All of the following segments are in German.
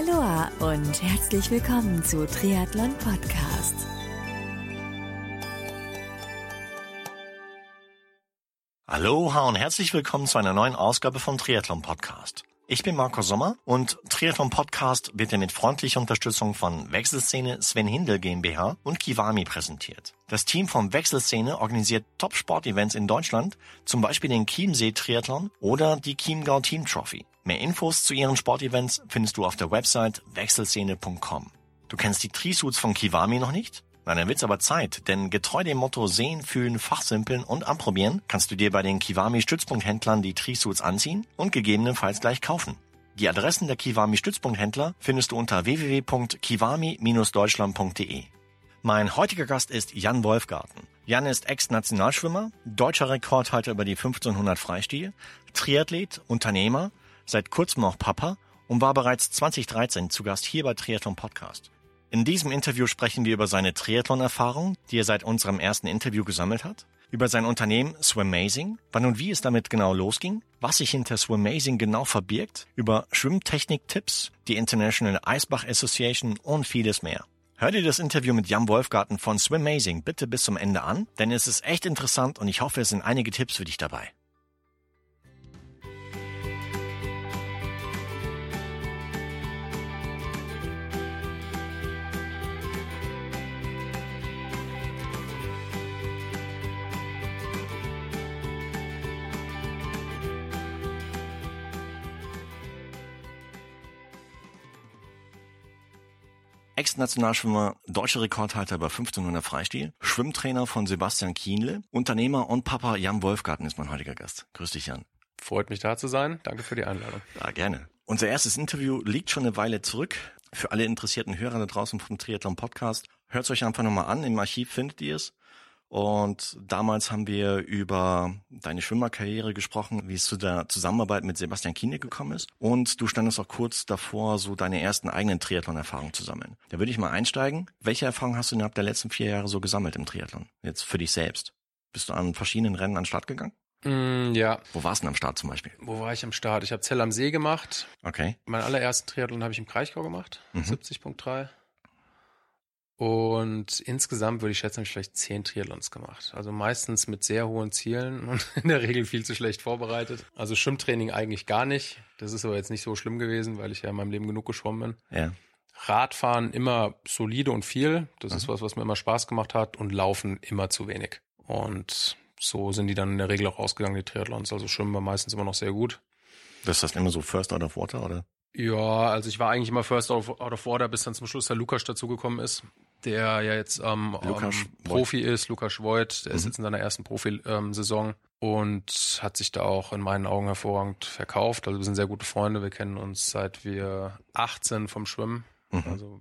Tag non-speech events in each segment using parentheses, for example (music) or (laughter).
Aloha und herzlich willkommen zu Triathlon Podcast. Aloha und herzlich willkommen zu einer neuen Ausgabe vom Triathlon Podcast. Ich bin Marco Sommer und Triathlon Podcast wird mit freundlicher Unterstützung von Wechselszene Sven Hindel GmbH und Kiwami präsentiert. Das Team von Wechselszene organisiert Top-Sport-Events in Deutschland, zum Beispiel den Chiemsee Triathlon oder die Chiemgau Team Trophy. Mehr Infos zu ihren Sportevents findest du auf der Website wechselszene.com. Du kennst die Trisuits von Kiwami noch nicht? Na, dann wird's aber Zeit, denn getreu dem Motto sehen, fühlen, fachsimpeln und anprobieren, kannst du dir bei den Kiwami Stützpunkthändlern die Trisuits anziehen und gegebenenfalls gleich kaufen. Die Adressen der Kiwami Stützpunkthändler findest du unter www.kiwami-deutschland.de. Mein heutiger Gast ist Jan Wolfgarten. Jan ist Ex-Nationalschwimmer, deutscher Rekordhalter über die 1500 Freistil, Triathlet, Unternehmer, seit kurzem auch Papa und war bereits 2013 zu Gast hier bei Triathlon Podcast. In diesem Interview sprechen wir über seine Triathlon-Erfahrung, die er seit unserem ersten Interview gesammelt hat, über sein Unternehmen Swimazing, wann und wie es damit genau losging, was sich hinter Swimazing genau verbirgt, über Schwimmtechnik-Tipps, die International Eisbach Association und vieles mehr. Hör dir das Interview mit Jan Wolfgarten von Swimazing bitte bis zum Ende an, denn es ist echt interessant und ich hoffe, es sind einige Tipps für dich dabei. Ex-Nationalschwimmer, deutscher Rekordhalter bei 1500 Freistil, Schwimmtrainer von Sebastian Kienle, Unternehmer und Papa Jan Wolfgarten ist mein heutiger Gast. Grüß dich, Jan. Freut mich da zu sein. Danke für die Einladung. Ja, gerne. Unser erstes Interview liegt schon eine Weile zurück. Für alle interessierten Hörer da draußen vom Triathlon Podcast, hört es euch einfach nochmal an. Im Archiv findet ihr es. Und damals haben wir über deine Schwimmerkarriere gesprochen, wie es zu der Zusammenarbeit mit Sebastian Kiene gekommen ist. Und du standest auch kurz davor, so deine ersten eigenen Triathlon-Erfahrungen zu sammeln. Da würde ich mal einsteigen. Welche Erfahrungen hast du innerhalb der letzten vier Jahre so gesammelt im Triathlon? Jetzt für dich selbst. Bist du an verschiedenen Rennen an den Start gegangen? Mm, ja. Wo warst du denn am Start zum Beispiel? Wo war ich am Start? Ich habe Zell am See gemacht. Okay. Meinen allerersten Triathlon habe ich im Kraichgau gemacht. Mhm. 70.3. Und insgesamt würde ich schätzen, habe ich vielleicht zehn Triathlons gemacht. Also meistens mit sehr hohen Zielen (laughs) und in der Regel viel zu schlecht vorbereitet. Also Schwimmtraining eigentlich gar nicht. Das ist aber jetzt nicht so schlimm gewesen, weil ich ja in meinem Leben genug geschwommen bin. Ja. Radfahren immer solide und viel. Das ist Mhm. was, was mir immer Spaß gemacht hat. Und Laufen immer zu wenig. Und so sind die dann in der Regel auch ausgegangen, die Triathlons. Also schwimmen wir meistens immer noch sehr gut. Das heißt immer so First Out of Water, oder? Ja, also ich war eigentlich immer First out of, out of Order, bis dann zum Schluss der Lukas dazugekommen ist, der ja jetzt ähm, Lukas ähm, Voigt. Profi ist, Lukas Voigt, der ist Mhm. jetzt in seiner ersten Profi-Saison und hat sich da auch in meinen Augen hervorragend verkauft. Also wir sind sehr gute Freunde, wir kennen uns seit wir 18 vom Schwimmen, Mhm. also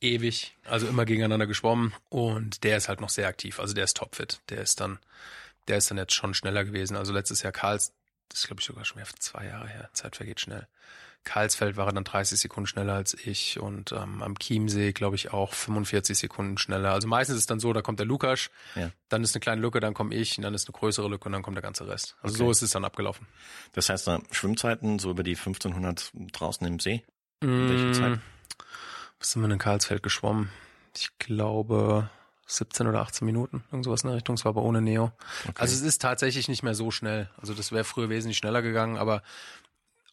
ewig, also immer gegeneinander geschwommen und der ist halt noch sehr aktiv, also der ist topfit, der ist dann, der ist dann jetzt schon schneller gewesen. Also letztes Jahr Karls, das ist glaube ich sogar schon mehr zwei Jahre her, Zeit vergeht schnell. Karlsfeld war er dann 30 Sekunden schneller als ich und ähm, am Chiemsee, glaube ich, auch 45 Sekunden schneller. Also meistens ist es dann so, da kommt der Lukas, Ja. dann ist eine kleine Lücke, dann komme ich, und dann ist eine größere Lücke und dann kommt der ganze Rest. Also Okay. so ist es dann abgelaufen. Das heißt, da Schwimmzeiten so über die 1500 draußen im See. welche Zeit? Mm, Was sind wir denn in Karlsfeld geschwommen? Ich glaube 17 oder 18 Minuten, irgend sowas in der Richtung. Es war aber ohne Neo. Okay. Also es ist tatsächlich nicht mehr so schnell. Also das wäre früher wesentlich schneller gegangen, aber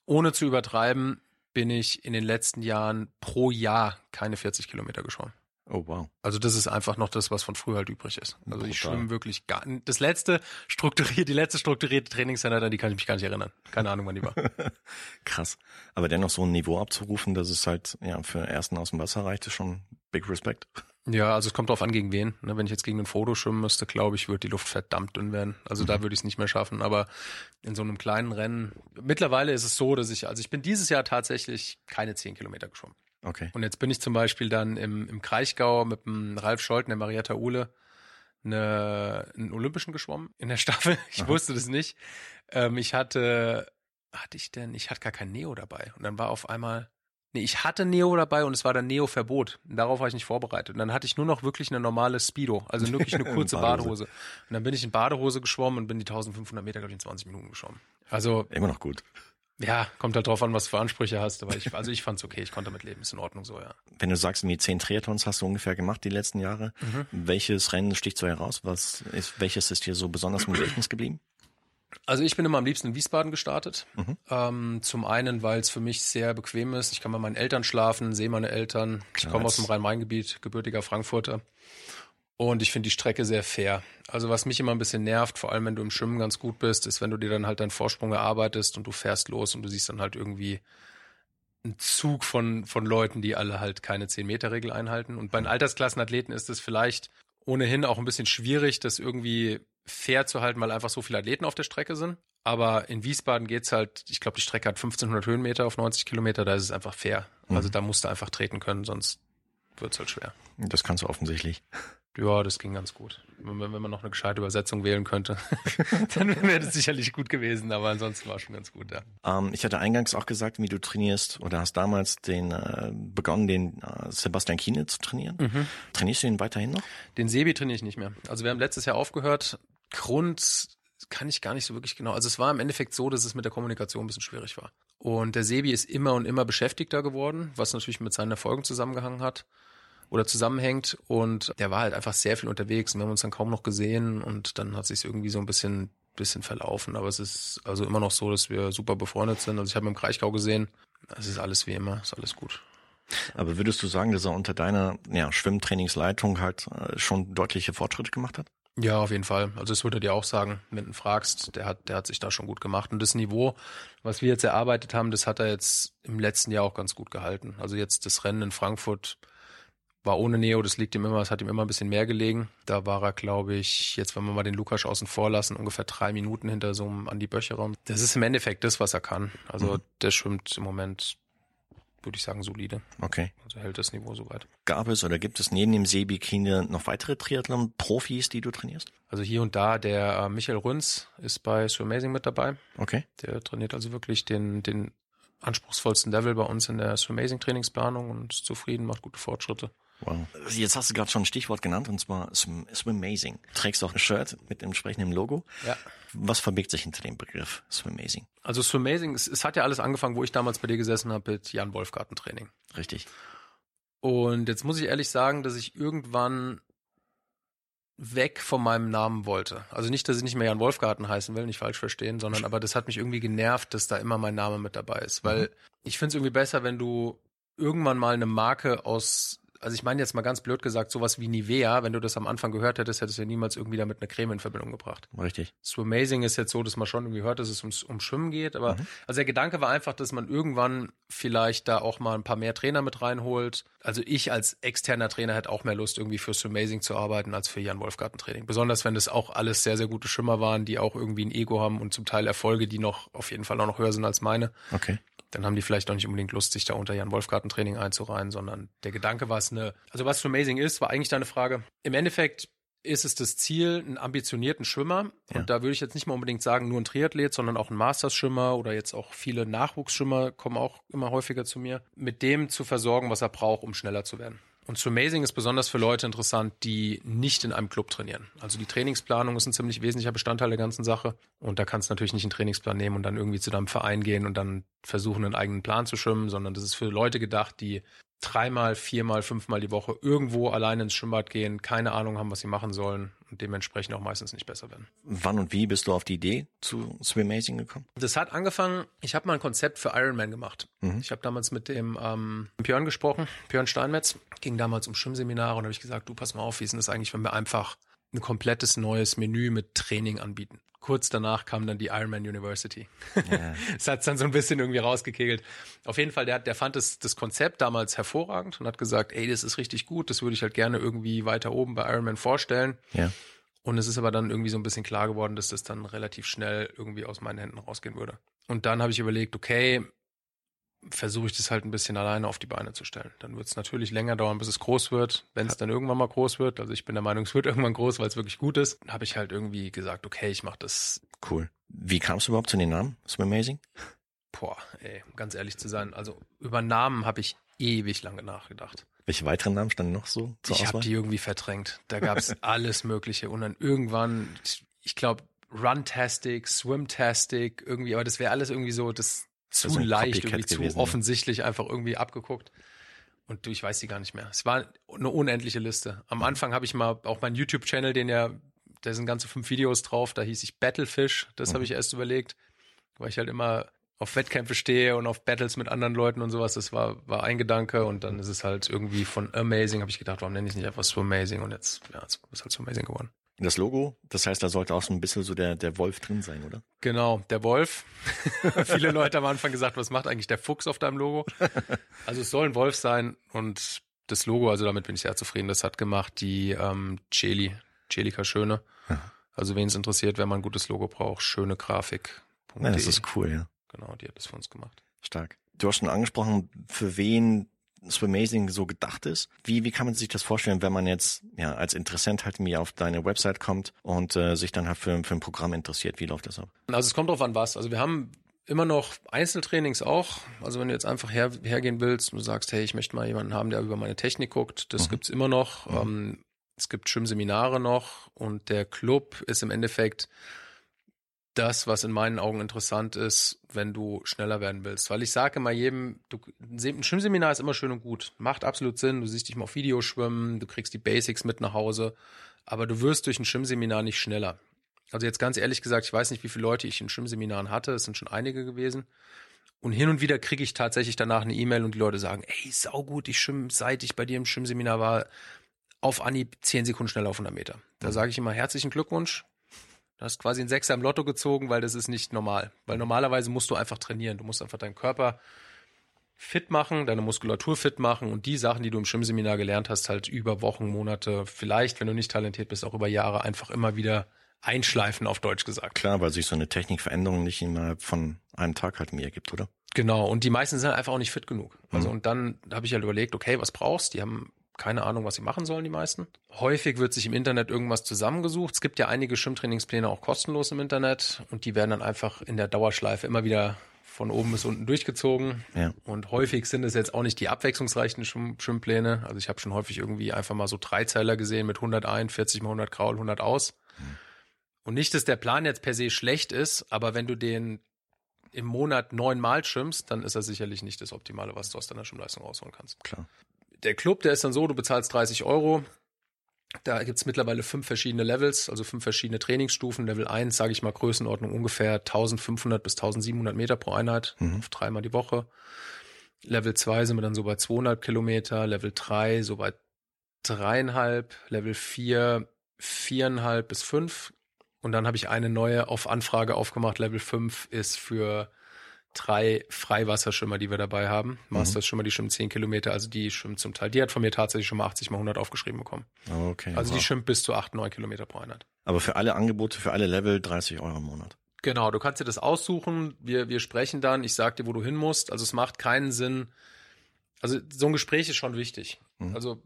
ohne zu übertreiben, bin ich in den letzten Jahren pro Jahr keine 40 Kilometer geschwommen. oh wow. Also das ist einfach noch das, was von früher halt übrig ist. Also ich Brutal. schwimme wirklich gar Das letzte strukturiert, die letzte strukturierte Trainingseinheit, an die kann ich mich gar nicht erinnern. Keine Ahnung, wann die war. (laughs) Krass. Aber dennoch so ein Niveau abzurufen, dass es halt ja für ersten aus dem Wasser reicht, ist schon big respect. Ja, also es kommt drauf an, gegen wen. Ne, wenn ich jetzt gegen ein Foto schwimmen müsste, glaube ich, wird die Luft verdammt dünn werden. Also da würde ich es nicht mehr schaffen. Aber in so einem kleinen Rennen, mittlerweile ist es so, dass ich, also ich bin dieses Jahr tatsächlich keine 10 Kilometer geschwommen. Okay. Und jetzt bin ich zum Beispiel dann im, im Kraichgau mit dem Ralf Scholten, der Marietta Uhle, eine, einen Olympischen geschwommen in der Staffel. (laughs) Ich Aha. wusste das nicht. Ähm, ich hatte, hatte ich denn, ich hatte gar kein Neo dabei. Und dann war auf einmal, nee, ich hatte Neo dabei und es war dann Neo-Verbot. Darauf war ich nicht vorbereitet. Und dann hatte ich nur noch wirklich eine normale Speedo, also wirklich eine (laughs) kurze Badehose. Badehose. Und dann bin ich in Badehose geschwommen und bin die 1500 Meter, glaube ich, in 20 Minuten geschwommen. Also Immer noch gut. Ja, kommt halt drauf an, was du für Ansprüche hast. Aber ich, also ich fand's okay, ich konnte damit leben, ist in Ordnung so, ja. Wenn du sagst, wie zehn Triathlons hast du ungefähr gemacht die letzten Jahre, mhm. welches Rennen sticht so heraus? Was ist, welches ist dir so besonders im Gedächtnis geblieben? Also ich bin immer am liebsten in Wiesbaden gestartet. Mhm. Ähm, zum einen, weil es für mich sehr bequem ist. Ich kann bei meinen Eltern schlafen, sehe meine Eltern. Ich komme aus dem Rhein-Main-Gebiet, gebürtiger Frankfurter. Und ich finde die Strecke sehr fair. Also was mich immer ein bisschen nervt, vor allem wenn du im Schwimmen ganz gut bist, ist, wenn du dir dann halt deinen Vorsprung erarbeitest und du fährst los und du siehst dann halt irgendwie einen Zug von, von Leuten, die alle halt keine 10-Meter-Regel einhalten. Und bei den Altersklassenathleten ist es vielleicht ohnehin auch ein bisschen schwierig, das irgendwie fair zu halten, weil einfach so viele Athleten auf der Strecke sind. Aber in Wiesbaden geht's halt, ich glaube, die Strecke hat 1500 Höhenmeter auf 90 Kilometer, da ist es einfach fair. Mhm. Also da musst du einfach treten können, sonst wird's halt schwer. Das kannst du offensichtlich. Ja, das ging ganz gut. Wenn, wenn man noch eine gescheite Übersetzung wählen könnte, (laughs) dann wäre das sicherlich gut gewesen, aber ansonsten war schon ganz gut, ja. Ähm, ich hatte eingangs auch gesagt, wie du trainierst oder hast damals den äh, begonnen, den äh, Sebastian Kiene zu trainieren. Mhm. Trainierst du ihn weiterhin noch? Den Sebi trainiere ich nicht mehr. Also wir haben letztes Jahr aufgehört. Grund kann ich gar nicht so wirklich genau. Also es war im Endeffekt so, dass es mit der Kommunikation ein bisschen schwierig war. Und der Sebi ist immer und immer beschäftigter geworden, was natürlich mit seinen Erfolgen zusammengehangen hat oder zusammenhängt. Und der war halt einfach sehr viel unterwegs und wir haben uns dann kaum noch gesehen und dann hat sich irgendwie so ein bisschen bisschen verlaufen. Aber es ist also immer noch so, dass wir super befreundet sind. Also ich habe im Kraichgau gesehen, es ist alles wie immer, ist alles gut. Aber würdest du sagen, dass er unter deiner ja, Schwimmtrainingsleitung halt äh, schon deutliche Fortschritte gemacht hat? Ja, auf jeden Fall. Also das würde er dir auch sagen, wenn du fragst, der hat, der hat sich da schon gut gemacht. Und das Niveau, was wir jetzt erarbeitet haben, das hat er jetzt im letzten Jahr auch ganz gut gehalten. Also jetzt das Rennen in Frankfurt, war ohne Neo, das liegt ihm immer, es hat ihm immer ein bisschen mehr gelegen. Da war er, glaube ich, jetzt, wenn wir mal den Lukas außen vor lassen, ungefähr drei Minuten hinter so einem Andi Böcherer. Das ist im Endeffekt das, was er kann. Also mhm. der schwimmt im Moment, würde ich sagen, solide. Okay. Also hält das Niveau soweit. Gab es oder gibt es neben dem Seebikini noch weitere Triathlon-Profis, die du trainierst? Also hier und da, der äh, Michael Rünz ist bei So Amazing mit dabei. Okay. Der trainiert also wirklich den, den anspruchsvollsten Level bei uns in der So Amazing Trainingsplanung und ist zufrieden, macht gute Fortschritte. Wow. Jetzt hast du gerade schon ein Stichwort genannt und zwar Swimazing. Trägst auch ein Shirt mit entsprechendem Logo. Ja. Was verbirgt sich hinter dem Begriff Swimazing? Also Swimazing, es, es hat ja alles angefangen, wo ich damals bei dir gesessen habe mit Jan Wolfgarten Training. Richtig. Und jetzt muss ich ehrlich sagen, dass ich irgendwann weg von meinem Namen wollte. Also nicht, dass ich nicht mehr Jan Wolfgarten heißen will, nicht falsch verstehen, sondern aber das hat mich irgendwie genervt, dass da immer mein Name mit dabei ist. Weil mhm. ich finde es irgendwie besser, wenn du irgendwann mal eine Marke aus also ich meine jetzt mal ganz blöd gesagt, sowas wie Nivea, wenn du das am Anfang gehört hättest, hättest du ja niemals irgendwie damit eine Creme in Verbindung gebracht. Richtig. So Amazing ist jetzt so, dass man schon irgendwie hört, dass es ums, um Schwimmen geht, aber mhm. also der Gedanke war einfach, dass man irgendwann vielleicht da auch mal ein paar mehr Trainer mit reinholt. Also ich als externer Trainer hätte auch mehr Lust, irgendwie für So Amazing zu arbeiten, als für Jan Wolfgarten Training. Besonders wenn das auch alles sehr, sehr gute Schwimmer waren, die auch irgendwie ein Ego haben und zum Teil Erfolge, die noch auf jeden Fall auch noch höher sind als meine. Okay dann haben die vielleicht auch nicht unbedingt Lust, sich da unter Jan Wolfgarten Training einzureihen, sondern der Gedanke war es eine, also was für Amazing ist, war eigentlich deine Frage. Im Endeffekt ist es das Ziel, einen ambitionierten Schwimmer, ja. und da würde ich jetzt nicht mal unbedingt sagen, nur ein Triathlet, sondern auch ein Masters-Schwimmer oder jetzt auch viele Nachwuchsschwimmer kommen auch immer häufiger zu mir, mit dem zu versorgen, was er braucht, um schneller zu werden. Und Swimazing ist besonders für Leute interessant, die nicht in einem Club trainieren. Also die Trainingsplanung ist ein ziemlich wesentlicher Bestandteil der ganzen Sache. Und da kannst du natürlich nicht einen Trainingsplan nehmen und dann irgendwie zu deinem Verein gehen und dann versuchen, einen eigenen Plan zu schwimmen, sondern das ist für Leute gedacht, die dreimal, viermal, fünfmal die Woche irgendwo alleine ins Schwimmbad gehen, keine Ahnung haben, was sie machen sollen und dementsprechend auch meistens nicht besser werden. Wann und wie bist du auf die Idee zu Swimazing gekommen? Das hat angefangen, ich habe mal ein Konzept für Ironman gemacht. Mhm. Ich habe damals mit dem ähm, Björn gesprochen, Björn Steinmetz, ging damals um Schwimmseminare und habe ich gesagt, du pass mal auf, wie ist denn das eigentlich, wenn wir einfach ein komplettes neues Menü mit Training anbieten. Kurz danach kam dann die Ironman University. Ja. (laughs) das hat dann so ein bisschen irgendwie rausgekegelt. Auf jeden Fall, der, der fand das, das Konzept damals hervorragend und hat gesagt, ey, das ist richtig gut, das würde ich halt gerne irgendwie weiter oben bei Ironman vorstellen. Ja. Und es ist aber dann irgendwie so ein bisschen klar geworden, dass das dann relativ schnell irgendwie aus meinen Händen rausgehen würde. Und dann habe ich überlegt, okay, versuche ich das halt ein bisschen alleine auf die Beine zu stellen. Dann wird es natürlich länger dauern, bis es groß wird. Wenn es dann irgendwann mal groß wird, also ich bin der Meinung, es wird (laughs) irgendwann groß, weil es wirklich gut ist, habe ich halt irgendwie gesagt, okay, ich mache das. Cool. Wie kamst du überhaupt zu den Namen? Swim Amazing? Boah, ey, ganz ehrlich zu sein, also über Namen habe ich ewig lange nachgedacht. Welche weiteren Namen standen noch so zur Ich habe die irgendwie verdrängt. Da gab es (laughs) alles Mögliche und dann irgendwann, ich, ich glaube, Runtastic, Swimtastic, irgendwie, aber das wäre alles irgendwie so, das zu ein leicht, Copycat irgendwie zu gewesen, ja. offensichtlich einfach irgendwie abgeguckt. Und du, ich weiß die gar nicht mehr. Es war eine unendliche Liste. Am Anfang habe ich mal auch meinen YouTube-Channel, den ja, da sind ganze fünf Videos drauf, da hieß ich Battlefish. Das habe ich erst überlegt, weil ich halt immer auf Wettkämpfe stehe und auf Battles mit anderen Leuten und sowas. Das war, war ein Gedanke und dann ist es halt irgendwie von Amazing, habe ich gedacht, warum nenne ich es nicht einfach so Amazing und jetzt, ja, es ist halt so Amazing geworden. Das Logo, das heißt, da sollte auch so ein bisschen so der, der Wolf drin sein, oder? Genau, der Wolf. (laughs) Viele Leute am Anfang gesagt, was macht eigentlich der Fuchs auf deinem Logo? Also es soll ein Wolf sein und das Logo, also damit bin ich sehr zufrieden. Das hat gemacht die ähm, Celi, Celika Schöne. Also wen es interessiert, wenn man ein gutes Logo braucht, schöne Grafik. Ja, das ist cool, ja. Genau, die hat das für uns gemacht. Stark. Du hast schon angesprochen, für wen Swimazing so gedacht ist. Wie, wie kann man sich das vorstellen, wenn man jetzt ja als Interessent halt mir auf deine Website kommt und äh, sich dann halt für, für ein Programm interessiert? Wie läuft das ab? Also es kommt drauf an was. Also wir haben immer noch Einzeltrainings auch. Also wenn du jetzt einfach her, hergehen willst und du sagst, hey, ich möchte mal jemanden haben, der über meine Technik guckt, das gibt's immer noch. Ähm, es gibt Schwimmseminare noch und der Club ist im Endeffekt das, was in meinen Augen interessant ist, wenn du schneller werden willst. Weil ich sage immer jedem, du, ein Schwimmseminar ist immer schön und gut. Macht absolut Sinn. Du siehst dich mal auf Video schwimmen, du kriegst die Basics mit nach Hause. Aber du wirst durch ein Schwimmseminar nicht schneller. Also jetzt ganz ehrlich gesagt, ich weiß nicht, wie viele Leute ich in Schwimmseminaren hatte. Es sind schon einige gewesen. Und hin und wieder kriege ich tatsächlich danach eine E-Mail und die Leute sagen, ey, saugut, ich schwimme, seit ich bei dir im Schwimmseminar war, auf Anhieb 10 Sekunden schneller auf 100 Meter. Da sage ich immer herzlichen Glückwunsch. Du hast quasi einen Sechser im Lotto gezogen, weil das ist nicht normal. Weil normalerweise musst du einfach trainieren. Du musst einfach deinen Körper fit machen, deine Muskulatur fit machen und die Sachen, die du im Schwimmseminar gelernt hast, halt über Wochen, Monate, vielleicht, wenn du nicht talentiert bist, auch über Jahre einfach immer wieder einschleifen, auf Deutsch gesagt. Klar, weil sich so eine Technikveränderung nicht innerhalb von einem Tag halt mir ergibt, oder? Genau, und die meisten sind einfach auch nicht fit genug. Mhm. Also und dann habe ich halt überlegt, okay, was brauchst? Die haben keine Ahnung, was sie machen sollen, die meisten. Häufig wird sich im Internet irgendwas zusammengesucht. Es gibt ja einige Schwimmtrainingspläne auch kostenlos im Internet und die werden dann einfach in der Dauerschleife immer wieder von oben bis unten durchgezogen. Ja. Und häufig sind es jetzt auch nicht die abwechslungsreichen Schwimm Schwimmpläne. Also ich habe schon häufig irgendwie einfach mal so Dreizeiler gesehen mit 100 ein, 40 mal 100 Kraul, 100 aus. Und nicht, dass der Plan jetzt per se schlecht ist, aber wenn du den im Monat neunmal schwimmst, dann ist er sicherlich nicht das Optimale, was du aus deiner Schwimmleistung rausholen kannst. Klar. Der Club, der ist dann so, du bezahlst 30 Euro. Da gibt's mittlerweile fünf verschiedene Levels, also fünf verschiedene Trainingsstufen. Level 1, sage ich mal, Größenordnung ungefähr 1500 bis 1700 Meter pro Einheit, auf dreimal die Woche. Level 2 sind wir dann so bei 200 Kilometer, Level 3 so bei dreieinhalb, Level 4 viereinhalb bis fünf. Und dann habe ich eine neue auf Anfrage aufgemacht. Level 5 ist für drei Freiwasserschwimmer, die wir dabei haben. Masters Schwimmer, die schwimmen 10 Kilometer, also die schwimmen zum Teil. Die hat von mir tatsächlich schon mal 80 mal 100 aufgeschrieben bekommen. Okay. Also die wow. schwimmt bis zu 8, 9 Kilometer pro Einheit. Aber für alle Angebote, für alle Level 30 Euro im Monat. Genau, du kannst dir das aussuchen. Wir, wir sprechen dann. Ich sag dir, wo du hin musst. Also es macht keinen Sinn. Also so ein Gespräch ist schon wichtig. Also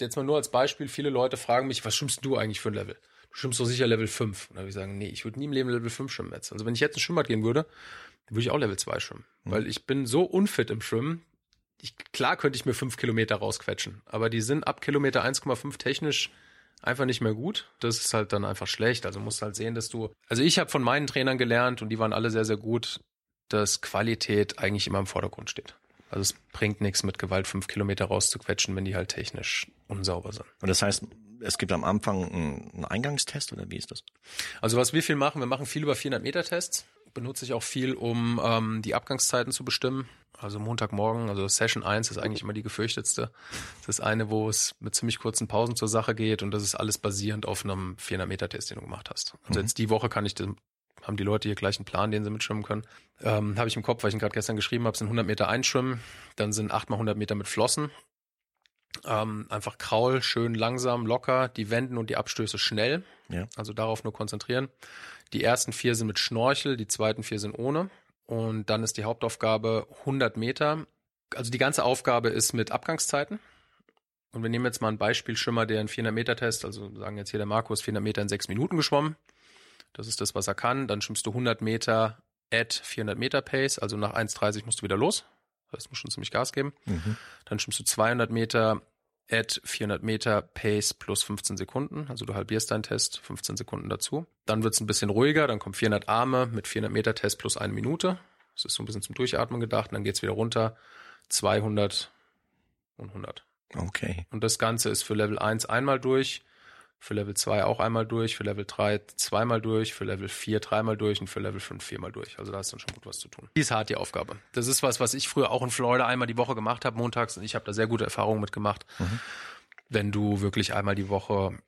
jetzt mal nur als Beispiel. Viele Leute fragen mich, was schwimmst du eigentlich für ein Level? Du schwimmst doch sicher Level 5. Und da würde ich sagen, nee, ich würde nie im Leben Level 5 schwimmen jetzt. Also wenn ich jetzt ins Schwimmbad gehen würde, dann würde ich auch Level 2 schwimmen. Weil ich bin so unfit im Schwimmen. Ich, klar könnte ich mir fünf Kilometer rausquetschen. Aber die sind ab Kilometer 1,5 technisch einfach nicht mehr gut. Das ist halt dann einfach schlecht. Also musst halt sehen, dass du. Also ich habe von meinen Trainern gelernt und die waren alle sehr, sehr gut, dass Qualität eigentlich immer im Vordergrund steht. Also es bringt nichts, mit Gewalt fünf Kilometer rauszuquetschen, wenn die halt technisch unsauber sind. Und das heißt, es gibt am Anfang einen einen Eingangstest oder wie ist das? Also was wir viel machen, wir machen viel über 400 Meter Tests. Benutze ich auch viel, um ähm, die Abgangszeiten zu bestimmen. Also Montagmorgen, also Session 1 ist eigentlich immer die gefürchtetste. Das ist eine, wo es mit ziemlich kurzen Pausen zur Sache geht und das ist alles basierend auf einem 400 Meter Test, den du gemacht hast. Also jetzt die Woche kann ich, den- haben die Leute hier gleich einen Plan, den sie mitschwimmen können. Ähm, habe ich im Kopf, weil ich ihn gerade gestern geschrieben habe, sind 100 Meter einschwimmen, dann sind 8 mal 100 Meter mit Flossen. Ähm, einfach Kraul, schön langsam, locker, die Wenden und die Abstöße schnell. Ja. Also darauf nur konzentrieren. Die ersten vier sind mit Schnorchel, die zweiten vier sind ohne. Und dann ist die Hauptaufgabe 100 Meter. Also die ganze Aufgabe ist mit Abgangszeiten. Und wir nehmen jetzt mal ein Beispiel Schwimmer, der einen 400 Meter Test, also sagen jetzt hier der Markus 400 Meter in sechs Minuten geschwommen. Das ist das, was er kann. Dann schwimmst du 100 Meter at 400 Meter Pace, also nach 1,30 musst du wieder los. Das heißt, musst schon ziemlich Gas geben. Dann schwimmst du 200 Meter at 400 Meter Pace plus 15 Sekunden. Also du halbierst deinen Test, 15 Sekunden dazu. Dann wird's ein bisschen ruhiger, dann kommt 400 Arme mit 400 Meter Test plus eine Minute. Das ist so ein bisschen zum Durchatmen gedacht und dann geht's wieder runter. 200 und 100. Okay. Und das Ganze ist für Level 1 einmal durch, für Level 2 auch einmal durch, für Level 3 zweimal durch, für Level 4 dreimal durch und für Level 5 viermal durch. Also da ist dann schon gut was zu tun. Die ist hart, die Aufgabe. Das ist was, was ich früher auch in Florida einmal die Woche gemacht habe, montags, und ich habe da sehr gute Erfahrungen mitgemacht. Mhm. Wenn du wirklich einmal die Woche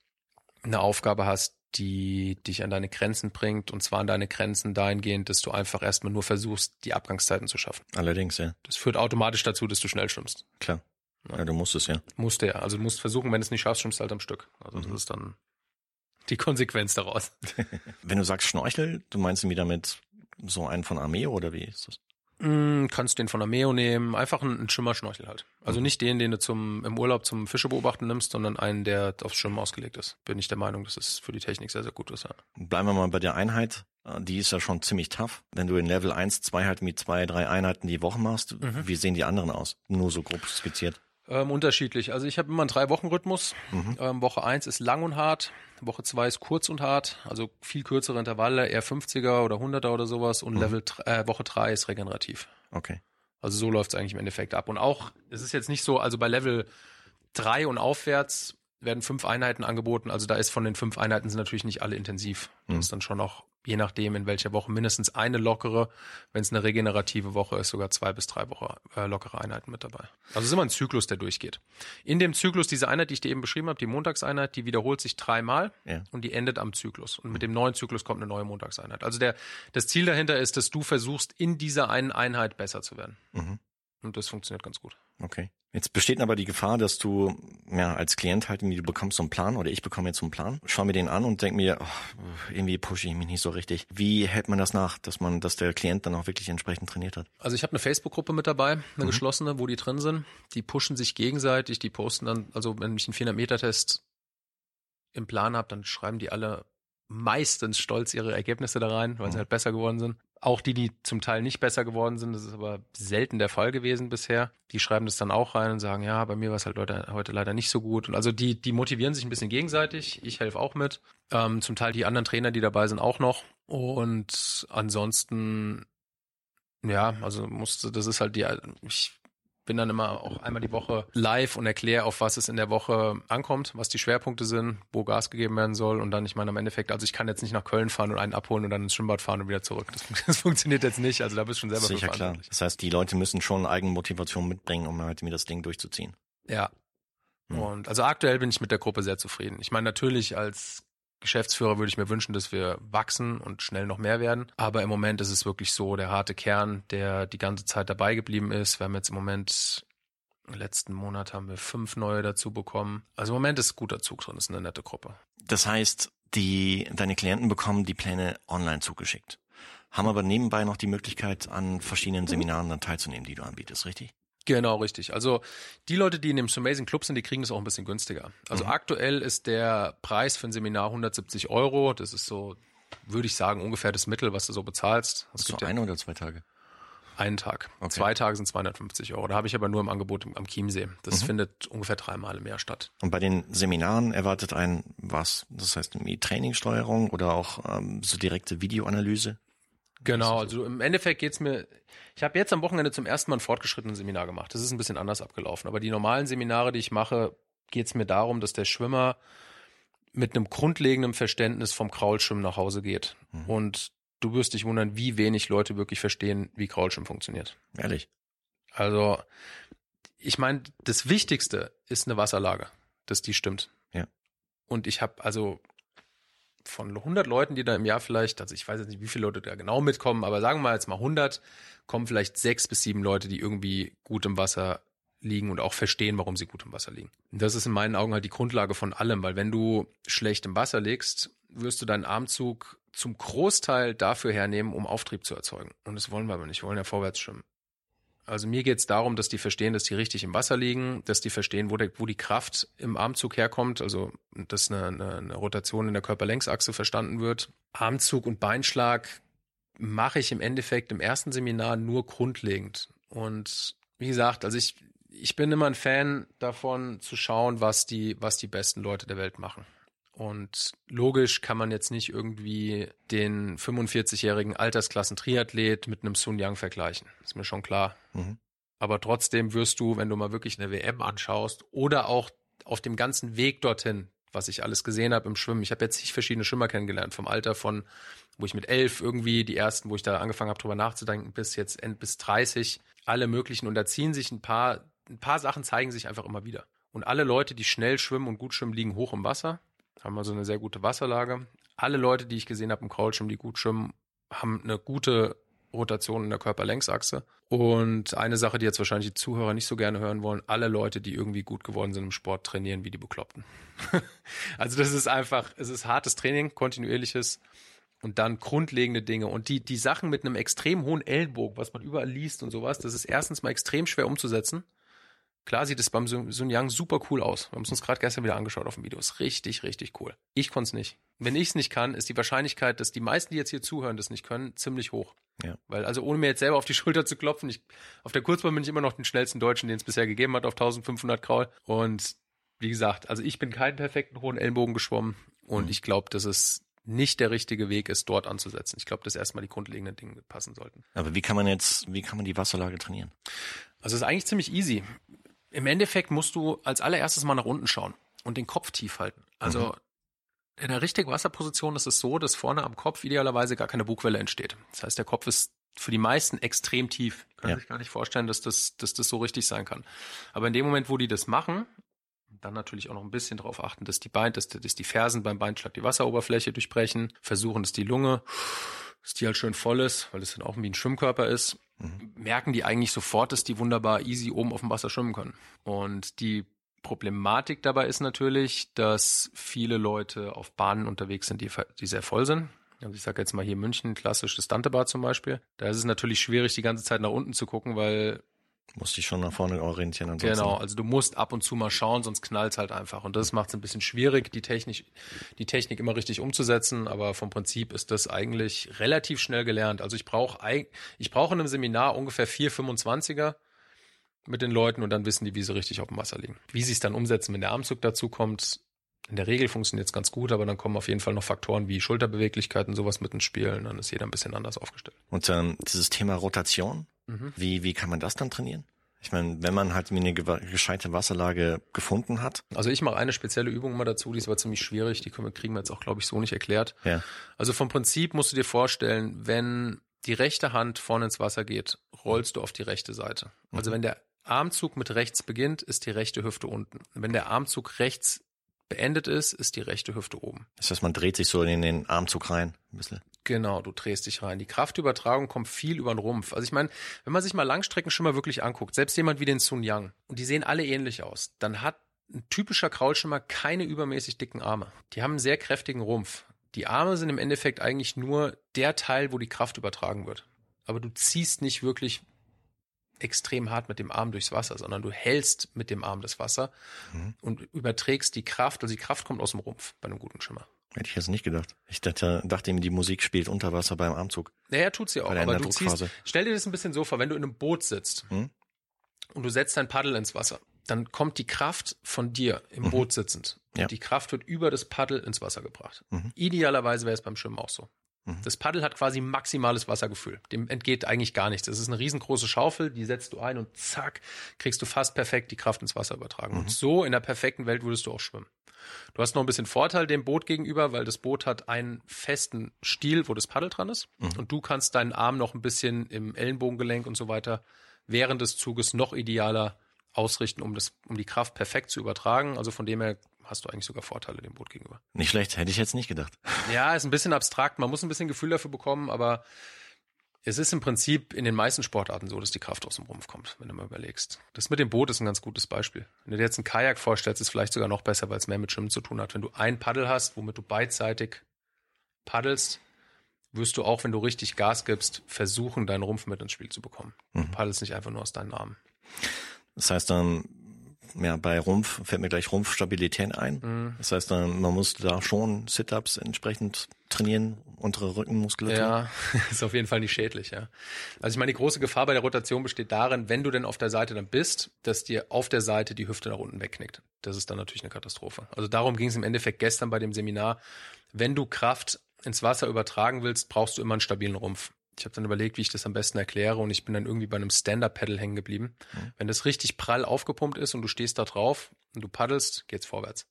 eine Aufgabe hast, die dich an deine Grenzen bringt, und zwar an deine Grenzen dahingehend, dass du einfach erstmal nur versuchst, die Abgangszeiten zu schaffen. Allerdings, ja. Das führt automatisch dazu, dass du schnell schwimmst. Klar. Ja, du musst es ja. Musst du ja. Also du musst versuchen, wenn du es nicht schaffst, schwimmst du halt am Stück. Also das ist dann die Konsequenz daraus. (laughs) Wenn du sagst Schnorchel, du meinst irgendwie damit so einen von Armee oder wie ist das? Mm, kannst den von Ameo nehmen, einfach einen, einen Schimmerschnorchel halt. Also nicht den, den du zum im Urlaub zum Fische beobachten nimmst, sondern einen, der aufs Schwimmen ausgelegt ist. Bin ich der Meinung, dass es für die Technik sehr, sehr gut ist. Ja. Bleiben wir mal bei der Einheit. Äh, Die ist ja schon ziemlich tough. Wenn du in Level 1, 2 halt mit zwei, drei Einheiten die Woche machst, wie sehen die anderen aus? Nur so grob skizziert. Ähm, unterschiedlich. Also ich habe immer einen Drei-Wochen-Rhythmus. Ähm, Woche eins ist lang und hart, Woche zwei ist kurz und hart, also viel kürzere Intervalle, eher 50er oder 100er oder sowas und Level dr- äh, Woche drei ist regenerativ. Okay. Also so läuft es eigentlich im Endeffekt ab. Und auch, es ist jetzt nicht so, also bei Level drei und aufwärts werden fünf Einheiten angeboten. Also da ist von den fünf Einheiten sind natürlich nicht alle intensiv. Das ist dann schon noch, je nachdem, in welcher Woche, mindestens eine lockere. Wenn es eine regenerative Woche ist, sogar zwei bis drei Woche äh, lockere Einheiten mit dabei. Also es ist immer ein Zyklus, der durchgeht. In dem Zyklus, diese Einheit, die ich dir eben beschrieben habe, die Montagseinheit, die wiederholt sich dreimal Ja. und die endet am Zyklus. Und mit dem neuen Zyklus kommt eine neue Montagseinheit. Also der, das Ziel dahinter ist, dass du versuchst, in dieser einen Einheit besser zu werden. Mhm. Und das funktioniert ganz gut. Okay. Jetzt besteht aber die Gefahr, dass du ja als Klient halt irgendwie, du bekommst so einen Plan oder ich bekomme jetzt so einen Plan, schau mir den an und denk mir, oh, irgendwie pushe ich mich nicht so richtig. Wie hält man das nach, dass man, dass der Klient dann auch wirklich entsprechend trainiert hat? Also ich habe eine Facebook-Gruppe mit dabei, eine geschlossene, wo die drin sind. Die pushen sich gegenseitig, die posten dann, also wenn ich einen 400-Meter-Test im Plan habe, dann schreiben die alle meistens stolz ihre Ergebnisse da rein, weil sie halt besser geworden sind. Auch die, die zum Teil nicht besser geworden sind, das ist aber selten der Fall gewesen bisher, die schreiben das dann auch rein und sagen, ja, bei mir war es halt Leute, heute leider nicht so gut. Und also die, die motivieren sich ein bisschen gegenseitig. Ich helfe auch mit. Ähm, zum Teil die anderen Trainer, die dabei sind, auch noch. Und ansonsten ja, also musste, das ist halt die, ich bin dann immer auch einmal die Woche live und erkläre, auf was es in der Woche ankommt, was die Schwerpunkte sind, wo Gas gegeben werden soll und dann, ich meine, im Endeffekt, also ich kann jetzt nicht nach Köln fahren und einen abholen und dann ins Schwimmbad fahren und wieder zurück. Das, (laughs) das funktioniert jetzt nicht, also da bist du schon selber Sicher klar. Das heißt, die Leute müssen schon Eigenmotivation mitbringen, um halt mir das Ding durchzuziehen. Ja. Hm. Und also aktuell bin ich mit der Gruppe sehr zufrieden. Ich meine, natürlich als Geschäftsführer würde ich mir wünschen, dass wir wachsen und schnell noch mehr werden. Aber im Moment ist es wirklich so, der harte Kern, der die ganze Zeit dabei geblieben ist. Wir haben jetzt im Moment, im letzten Monat haben wir fünf neue dazu bekommen. Also im Moment ist guter Zug drin, ist eine nette Gruppe. Das heißt, die, deine Klienten bekommen die Pläne online zugeschickt. Haben aber nebenbei noch die Möglichkeit, an verschiedenen Seminaren dann teilzunehmen, die du anbietest, richtig? Genau, richtig. Also die Leute, die in dem Amazing Club sind, die kriegen das auch ein bisschen günstiger. Also aktuell ist der Preis für ein Seminar 170 Euro. Das ist so, würde ich sagen, ungefähr das Mittel, was du so bezahlst. Es Ist so ja eine oder zwei Tage? einen Tag. Okay. Zwei Tage sind 250 Euro. Da habe ich aber nur im Angebot am Chiemsee. Das Mhm. findet ungefähr dreimal im Jahr statt. Und bei den Seminaren erwartet ein was? Das heißt irgendwie Trainingssteuerung oder auch ähm, so direkte Videoanalyse? Genau, also im Endeffekt geht's mir, ich habe jetzt am Wochenende zum ersten Mal ein fortgeschrittenes Seminar gemacht. Das ist ein bisschen anders abgelaufen. Aber die normalen Seminare, die ich mache, geht's mir darum, dass der Schwimmer mit einem grundlegenden Verständnis vom Kraulschwimmen nach Hause geht. Und du wirst dich wundern, wie wenig Leute wirklich verstehen, wie Kraulschwimmen funktioniert. Ehrlich? Also, ich meine, das Wichtigste ist eine Wasserlage, dass die stimmt. Ja. Und ich habe also von 100 Leuten, die da im Jahr vielleicht, also ich weiß jetzt nicht, wie viele Leute da genau mitkommen, aber sagen wir jetzt mal 100, kommen vielleicht sechs bis sieben Leute, die irgendwie gut im Wasser liegen und auch verstehen, warum sie gut im Wasser liegen. Das ist in meinen Augen halt die Grundlage von allem, weil wenn du schlecht im Wasser liegst, wirst du deinen Armzug zum Großteil dafür hernehmen, um Auftrieb zu erzeugen. Und das wollen wir aber nicht. Wir wollen ja vorwärts schwimmen. Also mir geht's darum, dass die verstehen, dass die richtig im Wasser liegen, dass die verstehen, wo, der, wo die Kraft im Armzug herkommt, also dass eine, eine, eine Rotation in der Körperlängsachse verstanden wird. Armzug und Beinschlag mache ich im Endeffekt im ersten Seminar nur grundlegend. Und wie gesagt, also ich, ich bin immer ein Fan davon zu schauen, was die, was die besten Leute der Welt machen. Und logisch kann man jetzt nicht irgendwie den 45-jährigen Altersklassen-Triathlet mit einem Sun Yang vergleichen. Ist mir schon klar. Mhm. Aber trotzdem wirst du, wenn du mal wirklich eine WM anschaust oder auch auf dem ganzen Weg dorthin, was ich alles gesehen habe im Schwimmen. Ich habe jetzt nicht verschiedene Schwimmer kennengelernt, vom Alter von, wo ich mit elf irgendwie die ersten, wo ich da angefangen habe, drüber nachzudenken, bis jetzt end bis 30, alle möglichen. Und da ziehen sich ein paar, ein paar Sachen zeigen sich einfach immer wieder. Und alle Leute, die schnell schwimmen und gut schwimmen, liegen hoch im Wasser, haben also eine sehr gute Wasserlage. Alle Leute, die ich gesehen habe im Crawl-Schwimmen, die gut schwimmen, haben eine gute Rotation in der Körperlängsachse. Und eine Sache, die jetzt wahrscheinlich die Zuhörer nicht so gerne hören wollen, alle Leute, die irgendwie gut geworden sind im Sport, trainieren wie die Bekloppten. (laughs) also das ist einfach, es ist hartes Training, kontinuierliches und dann grundlegende Dinge. Und die, die Sachen mit einem extrem hohen Ellenbogen, was man überall liest und sowas, das ist erstens mal extrem schwer umzusetzen. Klar sieht es beim Sun Yang super cool aus. Wir haben es uns gerade gestern wieder angeschaut auf dem Video. Ist richtig, richtig cool. Ich konnte es nicht. Wenn ich es nicht kann, ist die Wahrscheinlichkeit, dass die meisten, die jetzt hier zuhören, das nicht können, ziemlich hoch. Ja. Weil, also ohne mir jetzt selber auf die (laughs) Schulter zu klopfen, ich, auf der Kurzbahn bin ich immer noch den schnellsten Deutschen, den es bisher gegeben hat, auf 1500 Kraul. Und wie gesagt, also ich bin keinen perfekten hohen Ellenbogen geschwommen und Mhm. ich glaube, dass es nicht der richtige Weg ist, dort anzusetzen. Ich glaube, dass erstmal die grundlegenden Dinge passen sollten. Aber wie kann man jetzt, wie kann man die Wasserlage trainieren? Also es ist eigentlich ziemlich easy. Im Endeffekt musst du als allererstes mal nach unten schauen und den Kopf tief halten. Also in der richtigen Wasserposition ist es so, dass vorne am Kopf idealerweise gar keine Bugwelle entsteht. Das heißt, der Kopf ist für die meisten extrem tief. Können Ja. sich gar nicht vorstellen, dass das, dass das so richtig sein kann. Aber in dem Moment, wo die das machen, dann natürlich auch noch ein bisschen darauf achten, dass die Bein, dass, dass die Fersen beim Beinschlag die Wasseroberfläche durchbrechen, versuchen, dass die Lunge, dass die halt schön voll ist, weil das dann auch wie ein Schwimmkörper ist, merken die eigentlich sofort, dass die wunderbar easy oben auf dem Wasser schwimmen können. Und die Problematik dabei ist natürlich, dass viele Leute auf Bahnen unterwegs sind, die, die sehr voll sind. Also ich sage jetzt mal hier München, klassisch das Dantebad zum Beispiel. Da ist es natürlich schwierig, die ganze Zeit nach unten zu gucken, weil Musste ich schon nach vorne orientieren ansonsten. Genau, also du musst ab und zu mal schauen, sonst knallt's halt einfach. Und das macht es ein bisschen schwierig, die Technik, die Technik immer richtig umzusetzen, aber vom Prinzip ist das eigentlich relativ schnell gelernt. Also ich brauche ich brauche in einem Seminar ungefähr vier 25er mit den Leuten und dann wissen die, wie sie richtig auf dem Wasser liegen. Wie sie es dann umsetzen, wenn der Armzug dazu kommt, in der Regel funktioniert es ganz gut, aber dann kommen auf jeden Fall noch Faktoren wie Schulterbeweglichkeiten, sowas mit ins Spiel. Und dann ist jeder ein bisschen anders aufgestellt. Und ähm, dieses Thema Rotation, Mhm. wie, wie kann man das dann trainieren? Ich meine, wenn man halt mir eine gescheite Wasserlage gefunden hat, Also ich mache eine spezielle Übung mal dazu, die ist aber ziemlich schwierig, die können wir, kriegen wir jetzt auch, glaube ich, so nicht erklärt. ja, Also vom Prinzip musst du dir vorstellen, wenn die rechte Hand vorne ins Wasser geht, rollst du auf die rechte Seite. Also wenn der Armzug mit rechts beginnt, ist die rechte Hüfte unten. Wenn der Armzug rechts beendet ist, ist die rechte Hüfte oben. das heißt, man dreht sich so in den Armzug rein, ein bisschen. Genau, du drehst dich rein. Die Kraftübertragung kommt viel über den Rumpf. Also ich meine, wenn man sich mal Langstreckenschwimmer wirklich anguckt, selbst jemand wie den Sun Yang, und die sehen alle ähnlich aus, dann hat ein typischer Kraulschwimmer keine übermäßig dicken Arme. Die haben einen sehr kräftigen Rumpf. Die Arme sind im Endeffekt eigentlich nur der Teil, wo die Kraft übertragen wird. Aber du ziehst nicht wirklich extrem hart mit dem Arm durchs Wasser, sondern du hältst mit dem Arm das Wasser Mhm. und überträgst die Kraft. Also die Kraft kommt aus dem Rumpf bei einem guten Schwimmer. Hätte ich jetzt nicht gedacht. Ich dachte, dachte ihm, die Musik spielt unter Wasser beim Armzug. Naja, tut sie auch. Er Aber du ziehst, stell dir das ein bisschen so vor, wenn du in einem Boot sitzt Hm? und du setzt dein Paddel ins Wasser, dann kommt die Kraft von dir im Boot sitzend. Und Mhm. Ja. die Kraft wird über das Paddel ins Wasser gebracht. Mhm. Idealerweise wäre es beim Schwimmen auch so. Mhm. Das Paddel hat quasi maximales Wassergefühl. Dem entgeht eigentlich gar nichts. Es ist eine riesengroße Schaufel, die setzt du ein und zack, kriegst du fast perfekt die Kraft ins Wasser übertragen. Mhm. Und so in der perfekten Welt würdest du auch schwimmen. Du hast noch ein bisschen Vorteil dem Boot gegenüber, weil das Boot hat einen festen Stiel, wo das Paddel dran ist. Mhm. Und du kannst deinen Arm noch ein bisschen im Ellenbogengelenk und so weiter während des Zuges noch idealer ausrichten, um das, um die Kraft perfekt zu übertragen. Also von dem her hast du eigentlich sogar Vorteile dem Boot gegenüber. Nicht schlecht, hätte ich jetzt nicht gedacht. Ja, ist ein bisschen abstrakt. Man muss ein bisschen Gefühl dafür bekommen, aber es ist im Prinzip in den meisten Sportarten so, dass die Kraft aus dem Rumpf kommt, wenn du mal überlegst. Das mit dem Boot ist ein ganz gutes Beispiel. Wenn du dir jetzt einen Kajak vorstellst, ist es vielleicht sogar noch besser, weil es mehr mit Schwimmen zu tun hat. Wenn du ein Paddel hast, womit du beidseitig paddelst, wirst du auch, wenn du richtig Gas gibst, versuchen, deinen Rumpf mit ins Spiel zu bekommen. Du paddelst nicht einfach nur aus deinen Armen. Das heißt dann, ja, bei Rumpf fällt mir gleich Rumpfstabilität ein. Mhm. Das heißt, man muss da schon Sit-ups entsprechend trainieren, untere Rückenmuskulatur. Ja, (laughs) ist auf jeden Fall nicht schädlich, ja. Also ich meine, die große Gefahr bei der Rotation besteht darin, wenn du denn auf der Seite dann bist, dass dir auf der Seite die Hüfte nach unten wegknickt. Das ist dann natürlich eine Katastrophe. Also darum ging es im Endeffekt gestern bei dem Seminar. Wenn du Kraft ins Wasser übertragen willst, brauchst du immer einen stabilen Rumpf. Ich habe dann überlegt, wie ich das am besten erkläre und ich bin dann irgendwie bei einem Stand-Up-Pedal hängen geblieben. Mhm. Wenn das richtig prall aufgepumpt ist und du stehst da drauf und du paddelst, geht's vorwärts.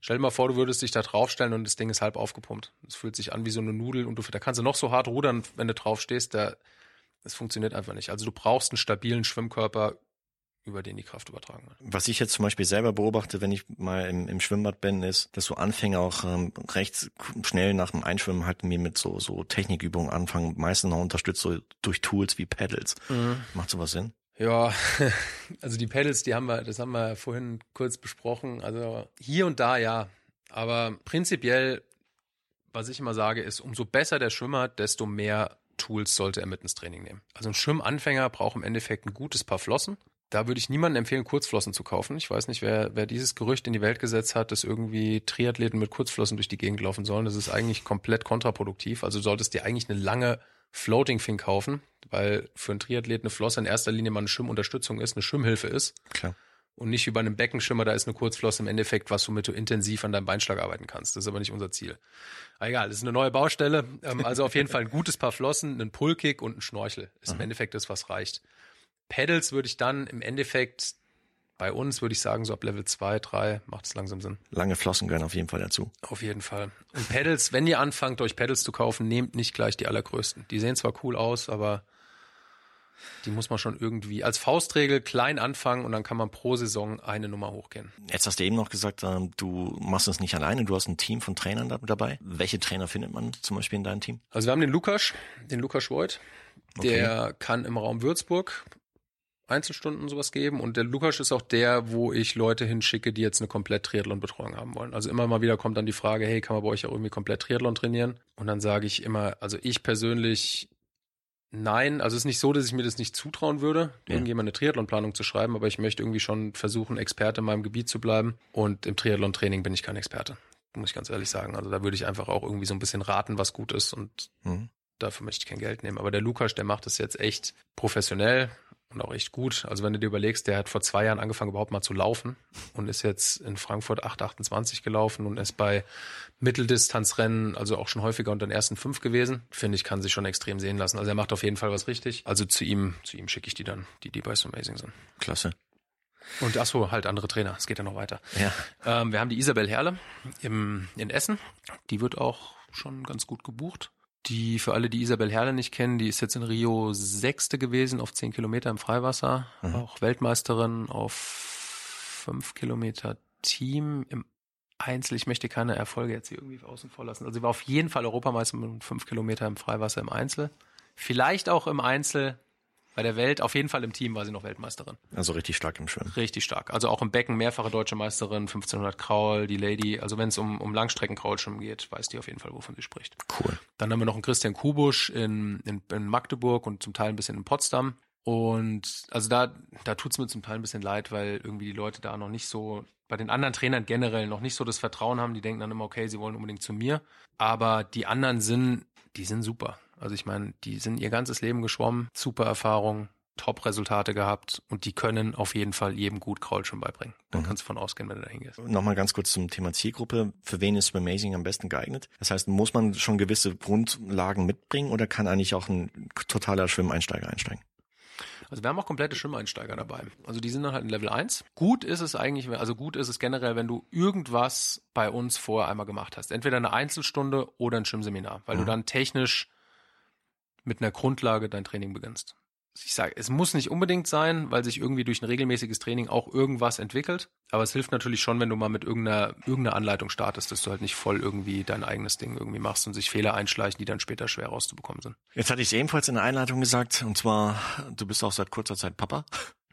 Stell dir mal vor, du würdest dich da draufstellen und das Ding ist halb aufgepumpt. Es fühlt sich an wie so eine Nudel und du, da kannst du noch so hart rudern, wenn du drauf stehst, da, das funktioniert einfach nicht. Also du brauchst einen stabilen Schwimmkörper über den die Kraft übertragen wird. Was ich jetzt zum Beispiel selber beobachte, wenn ich mal im, im Schwimmbad bin, ist, dass so Anfänger auch ähm, recht schnell nach dem Einschwimmen halt mir mit so, so Technikübungen anfangen, meistens noch unterstützt so durch Tools wie Pedals. Mhm. Macht sowas Sinn? Ja, (laughs) also die Pedals, die haben wir, das haben wir vorhin kurz besprochen. Also hier und da ja, aber prinzipiell, was ich immer sage, ist, umso besser der Schwimmer, desto mehr Tools sollte er mit ins Training nehmen. Also ein Schwimmanfänger braucht im Endeffekt ein gutes Paar Flossen da würde ich niemandem empfehlen, Kurzflossen zu kaufen. Ich weiß nicht, wer, wer dieses Gerücht in die Welt gesetzt hat, dass irgendwie Triathleten mit Kurzflossen durch die Gegend laufen sollen. Das ist eigentlich komplett kontraproduktiv. Also du solltest dir eigentlich eine lange Floating Fin kaufen, weil für einen Triathlet eine Flosse in erster Linie mal eine Schwimmunterstützung ist, eine Schwimmhilfe ist. Klar. Und nicht wie bei einem Beckenschimmer, da ist eine Kurzflosse im Endeffekt, was womit du intensiv an deinem Beinschlag arbeiten kannst. Das ist aber nicht unser Ziel. Aber egal, das ist eine neue Baustelle. Ähm, also auf jeden Fall ein gutes Paar Flossen, einen Pullkick und ein Schnorchel. Ist im mhm. Endeffekt das, was reicht. Pedals würde ich dann im Endeffekt bei uns würde ich sagen, so ab Level 2, 3 macht es langsam Sinn. Lange Flossen gehören auf jeden Fall dazu. Auf jeden Fall. Und Pedals, wenn ihr anfangt, euch Pedals zu kaufen, nehmt nicht gleich die allergrößten. Die sehen zwar cool aus, aber die muss man schon irgendwie als Faustregel klein anfangen und dann kann man pro Saison eine Nummer hochgehen. Jetzt hast du eben noch gesagt, ähm, du machst es nicht alleine, du hast ein Team von Trainern dabei. Welche Trainer findet man zum Beispiel in deinem Team? Also wir haben den Lukas, den Lukas Voigt. Der okay. kann im Raum Würzburg Einzelstunden sowas geben und der Lukas ist auch der, wo ich Leute hinschicke, die jetzt eine komplett Triathlon-Betreuung haben wollen. Also immer mal wieder kommt dann die Frage, hey, kann man bei euch auch irgendwie komplett Triathlon trainieren? Und dann sage ich immer, also ich persönlich nein, also es ist nicht so, dass ich mir das nicht zutrauen würde, ja. irgendjemand eine Triathlon-Planung zu schreiben, aber ich möchte irgendwie schon versuchen, Experte in meinem Gebiet zu bleiben und im Triathlon-Training bin ich kein Experte, muss ich ganz ehrlich sagen. Also da würde ich einfach auch irgendwie so ein bisschen raten, was gut ist und mhm. dafür möchte ich kein Geld nehmen. Aber der Lukas, der macht das jetzt echt professionell und auch echt gut. Also wenn du dir überlegst, der hat vor zwei Jahren angefangen überhaupt mal zu laufen und ist jetzt in Frankfurt 8,28 gelaufen und ist bei Mitteldistanzrennen, also auch schon häufiger unter den ersten fünf gewesen. Finde ich, kann sich schon extrem sehen lassen. Also er macht auf jeden Fall was richtig. Also zu ihm, zu ihm schicke ich die dann, die, die bei So Amazing sind. Klasse. Und ach so, halt andere Trainer. Es geht ja noch weiter. Ja. Ähm, wir haben die Isabel Herle im, in Essen. Die wird auch schon ganz gut gebucht. Die, für alle, die Isabel Herle nicht kennen, die ist jetzt in Rio Sechste gewesen auf zehn Kilometer im Freiwasser, mhm. auch Weltmeisterin auf fünf Kilometer Team im Einzel. Ich möchte keine Erfolge jetzt hier irgendwie außen vor lassen. Also sie war auf jeden Fall Europameisterin mit fünf Kilometer im Freiwasser im Einzel. Vielleicht auch im Einzel bei der Welt, auf jeden Fall im Team war sie noch Weltmeisterin. Also richtig stark im Schwimmen. Richtig stark. Also auch im Becken mehrfache deutsche Meisterin, 1500 Kraul, die Lady. Also wenn es um, um Langstreckenkraulschwimmen geht, weiß die auf jeden Fall, wovon sie spricht. Cool. Dann haben wir noch einen Christian Kubusch in, in, in Magdeburg und zum Teil ein bisschen in Potsdam. Und also da, da tut's mir zum Teil ein bisschen leid, weil irgendwie die Leute da noch nicht so, bei den anderen Trainern generell noch nicht so das Vertrauen haben. Die denken dann immer, okay, sie wollen unbedingt zu mir. Aber die anderen sind, die sind super. Also ich meine, die sind ihr ganzes Leben geschwommen, super Erfahrung, Top-Resultate gehabt und die können auf jeden Fall jedem gut Kraulschwimmen beibringen. Da mhm. kannst du von ausgehen, wenn du da hingehst. Nochmal ganz kurz zum Thema Zielgruppe. Für wen ist Amazing am besten geeignet? Das heißt, muss man schon gewisse Grundlagen mitbringen oder kann eigentlich auch ein totaler Schwimmeinsteiger einsteigen? Also wir haben auch komplette Schwimmeinsteiger dabei. Also die sind dann halt in Level 1. Gut ist es eigentlich, also gut ist es generell, wenn du irgendwas bei uns vorher einmal gemacht hast. Entweder eine Einzelstunde oder ein Schwimmseminar, weil mhm. du dann technisch mit einer Grundlage dein Training beginnst. Ich sage, es muss nicht unbedingt sein, weil sich irgendwie durch ein regelmäßiges Training auch irgendwas entwickelt. Aber es hilft natürlich schon, wenn du mal mit irgendeiner, irgendeiner Anleitung startest, dass du halt nicht voll irgendwie dein eigenes Ding irgendwie machst und sich Fehler einschleichen, die dann später schwer rauszubekommen sind. Jetzt hatte ich es ebenfalls in der Einleitung gesagt, und zwar, du bist auch seit kurzer Zeit Papa.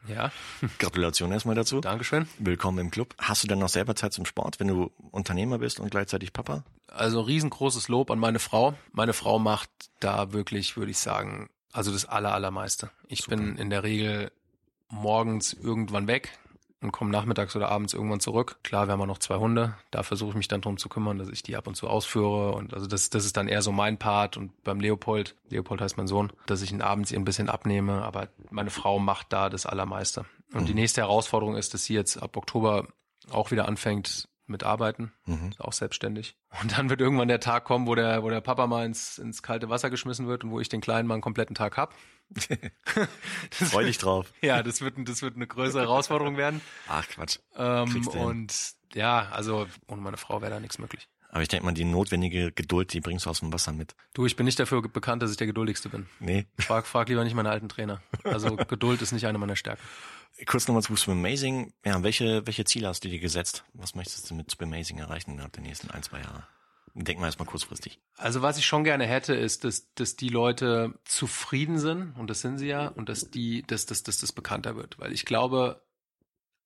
Ja. (laughs) Gratulation erstmal dazu. Dankeschön. Willkommen im Club. Hast du denn noch selber Zeit zum Sport, wenn du Unternehmer bist und gleichzeitig Papa? Also riesengroßes Lob an meine Frau. Meine Frau macht da wirklich, würde ich sagen, also das aller, allermeiste. Ich Super. bin in der Regel morgens irgendwann weg, und komme nachmittags oder abends irgendwann zurück. Klar, wir haben auch noch zwei Hunde. Da versuche ich mich dann drum zu kümmern, dass ich die ab und zu ausführe. Und also das, das ist dann eher so mein Part. Und beim Leopold, Leopold heißt mein Sohn, dass ich ihn abends ihr ein bisschen abnehme. Aber meine Frau macht da das Allermeiste. Und mhm. die nächste Herausforderung ist, dass sie jetzt ab Oktober auch wieder anfängt mit Arbeiten, mhm. auch selbstständig. Und dann wird irgendwann der Tag kommen, wo der, wo der Papa mal ins, ins kalte Wasser geschmissen wird und wo ich den Kleinen mal einen kompletten Tag hab. (laughs) Freu dich drauf. Ja, das wird, das wird eine größere Herausforderung werden. Ach Quatsch. Ähm, und ja, also ohne meine Frau wäre da nichts möglich. Aber ich denke mal, die notwendige Geduld, die bringst du aus dem Wasser mit. Du, ich bin nicht dafür bekannt, dass ich der Geduldigste bin. Nee. Frag, frag lieber nicht meine alten Trainer. Also (laughs) Geduld ist nicht eine meiner Stärken. Kurz nochmal zu Swim Amazing. Ja, welche, welche Ziele hast du dir gesetzt? Was möchtest du mit Swim Amazing erreichen innerhalb der nächsten ein, zwei Jahre? Denken wir erstmal kurzfristig. Also was ich schon gerne hätte, ist, dass, dass die Leute zufrieden sind, und das sind sie ja, und dass die, dass, dass, dass das bekannter wird. Weil ich glaube,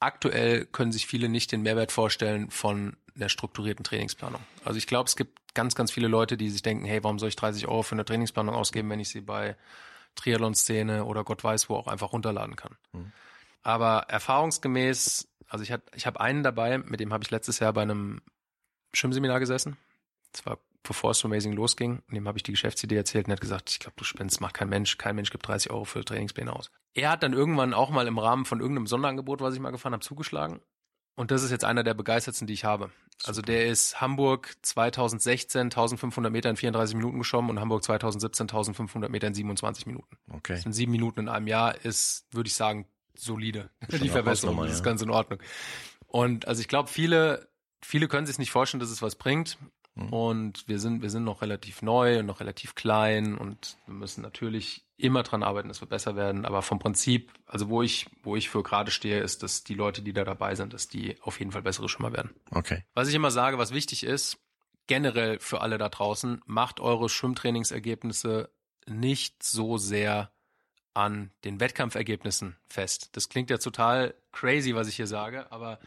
aktuell können sich viele nicht den Mehrwert vorstellen von der strukturierten Trainingsplanung. Also ich glaube, es gibt ganz, ganz viele Leute, die sich denken, hey, warum soll ich 30 Euro für eine Trainingsplanung ausgeben, wenn ich sie bei Triathlon-Szene oder Gott weiß wo auch einfach runterladen kann. Mhm. Aber erfahrungsgemäß, also ich, hat, ich habe einen dabei, mit dem habe ich letztes Jahr bei einem Schwimmseminar gesessen. Zwar bevor es so amazing losging, dem habe ich die Geschäftsidee erzählt und er hat gesagt, ich glaube, du spinnst, macht kein Mensch, kein Mensch gibt 30 Euro für Trainingspläne aus. Er hat dann irgendwann auch mal im Rahmen von irgendeinem Sonderangebot, was ich mal gefahren habe, zugeschlagen. Und das ist jetzt einer der begeistertsten, die ich habe. Also der ist Hamburg 2016 1500 Meter in 34 Minuten geschwommen und Hamburg 2017 1500 Meter in 27 Minuten. Okay. Das sind sieben Minuten in einem Jahr, ist, würde ich sagen, solide. Die Verbesserung, das ist ganz in Ordnung. Und also ich glaube, viele, viele können sich nicht vorstellen, dass es was bringt. Mhm. Und wir sind, wir sind noch relativ neu und noch relativ klein und wir müssen natürlich immer dran arbeiten, dass wir besser werden. Aber vom Prinzip, also wo ich, wo ich für gerade stehe, ist, dass die Leute, die da dabei sind, dass die auf jeden Fall bessere Schwimmer werden. Okay. Was ich immer sage, was wichtig ist, generell für alle da draußen, macht eure Schwimmtrainingsergebnisse nicht so sehr an den Wettkampfergebnissen fest. Das klingt ja total crazy, was ich hier sage, aber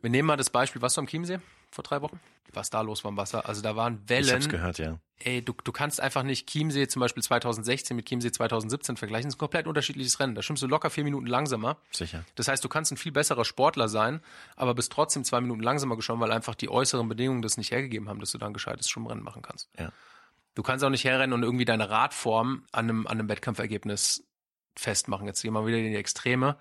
wir nehmen mal das Beispiel, was du am Chiemsee vor drei Wochen? Was da los war im Wasser? Also da waren Wellen. Ich hab's gehört, ja. Ey, du, du kannst einfach nicht Chiemsee zum Beispiel 2016 mit Chiemsee 2017 vergleichen. Das ist ein komplett unterschiedliches Rennen. Da schwimmst du locker vier Minuten langsamer. Sicher. Das heißt, du kannst ein viel besserer Sportler sein, aber bist trotzdem zwei Minuten langsamer geschwommen, weil einfach die äußeren Bedingungen das nicht hergegeben haben, dass du da ein gescheites Schwimmrennen machen kannst. Ja. Du kannst auch nicht herrennen und irgendwie deine Radform an einem, an einem Wettkampfergebnis festmachen. Jetzt gehen wir wieder in die Extreme.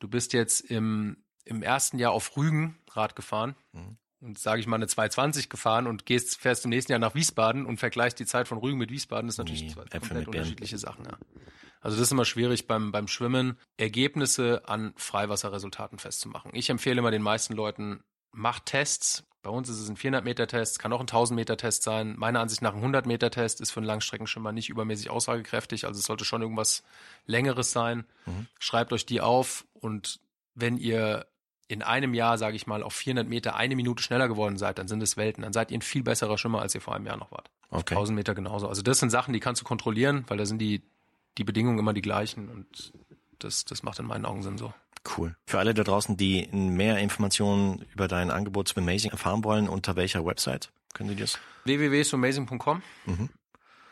Du bist jetzt im, im ersten Jahr auf Rügen Rad gefahren mhm. Und sage ich mal eine 220 gefahren und gehst fährst im nächsten Jahr nach Wiesbaden und vergleichst die Zeit von Rügen mit Wiesbaden, das ist natürlich nee, zwei komplett unterschiedliche Sachen. Ja. Also das ist immer schwierig beim, beim Schwimmen, Ergebnisse an Freiwasserresultaten festzumachen. Ich empfehle immer den meisten Leuten, macht Tests, bei uns ist es ein 400 Meter Test, kann auch ein 1000 Meter Test sein. Meiner Ansicht nach ein 100 Meter Test ist für einen Langstreckenschwimmer nicht übermäßig aussagekräftig. Also es sollte schon irgendwas Längeres sein. Mhm. Schreibt euch die auf und wenn ihr in einem Jahr, sage ich mal, auf 400 Meter eine Minute schneller geworden seid, dann sind es Welten. Dann seid ihr ein viel besserer Schwimmer, als ihr vor einem Jahr noch wart. Okay. 1000 Meter genauso. Also das sind Sachen, die kannst du kontrollieren, weil da sind die, die Bedingungen immer die gleichen und das, das macht in meinen Augen Sinn so. Cool. Für alle da draußen, die mehr Informationen über dein Angebot zu Amazing erfahren wollen, unter welcher Website können Sie das? www.amazing.com. Mhm.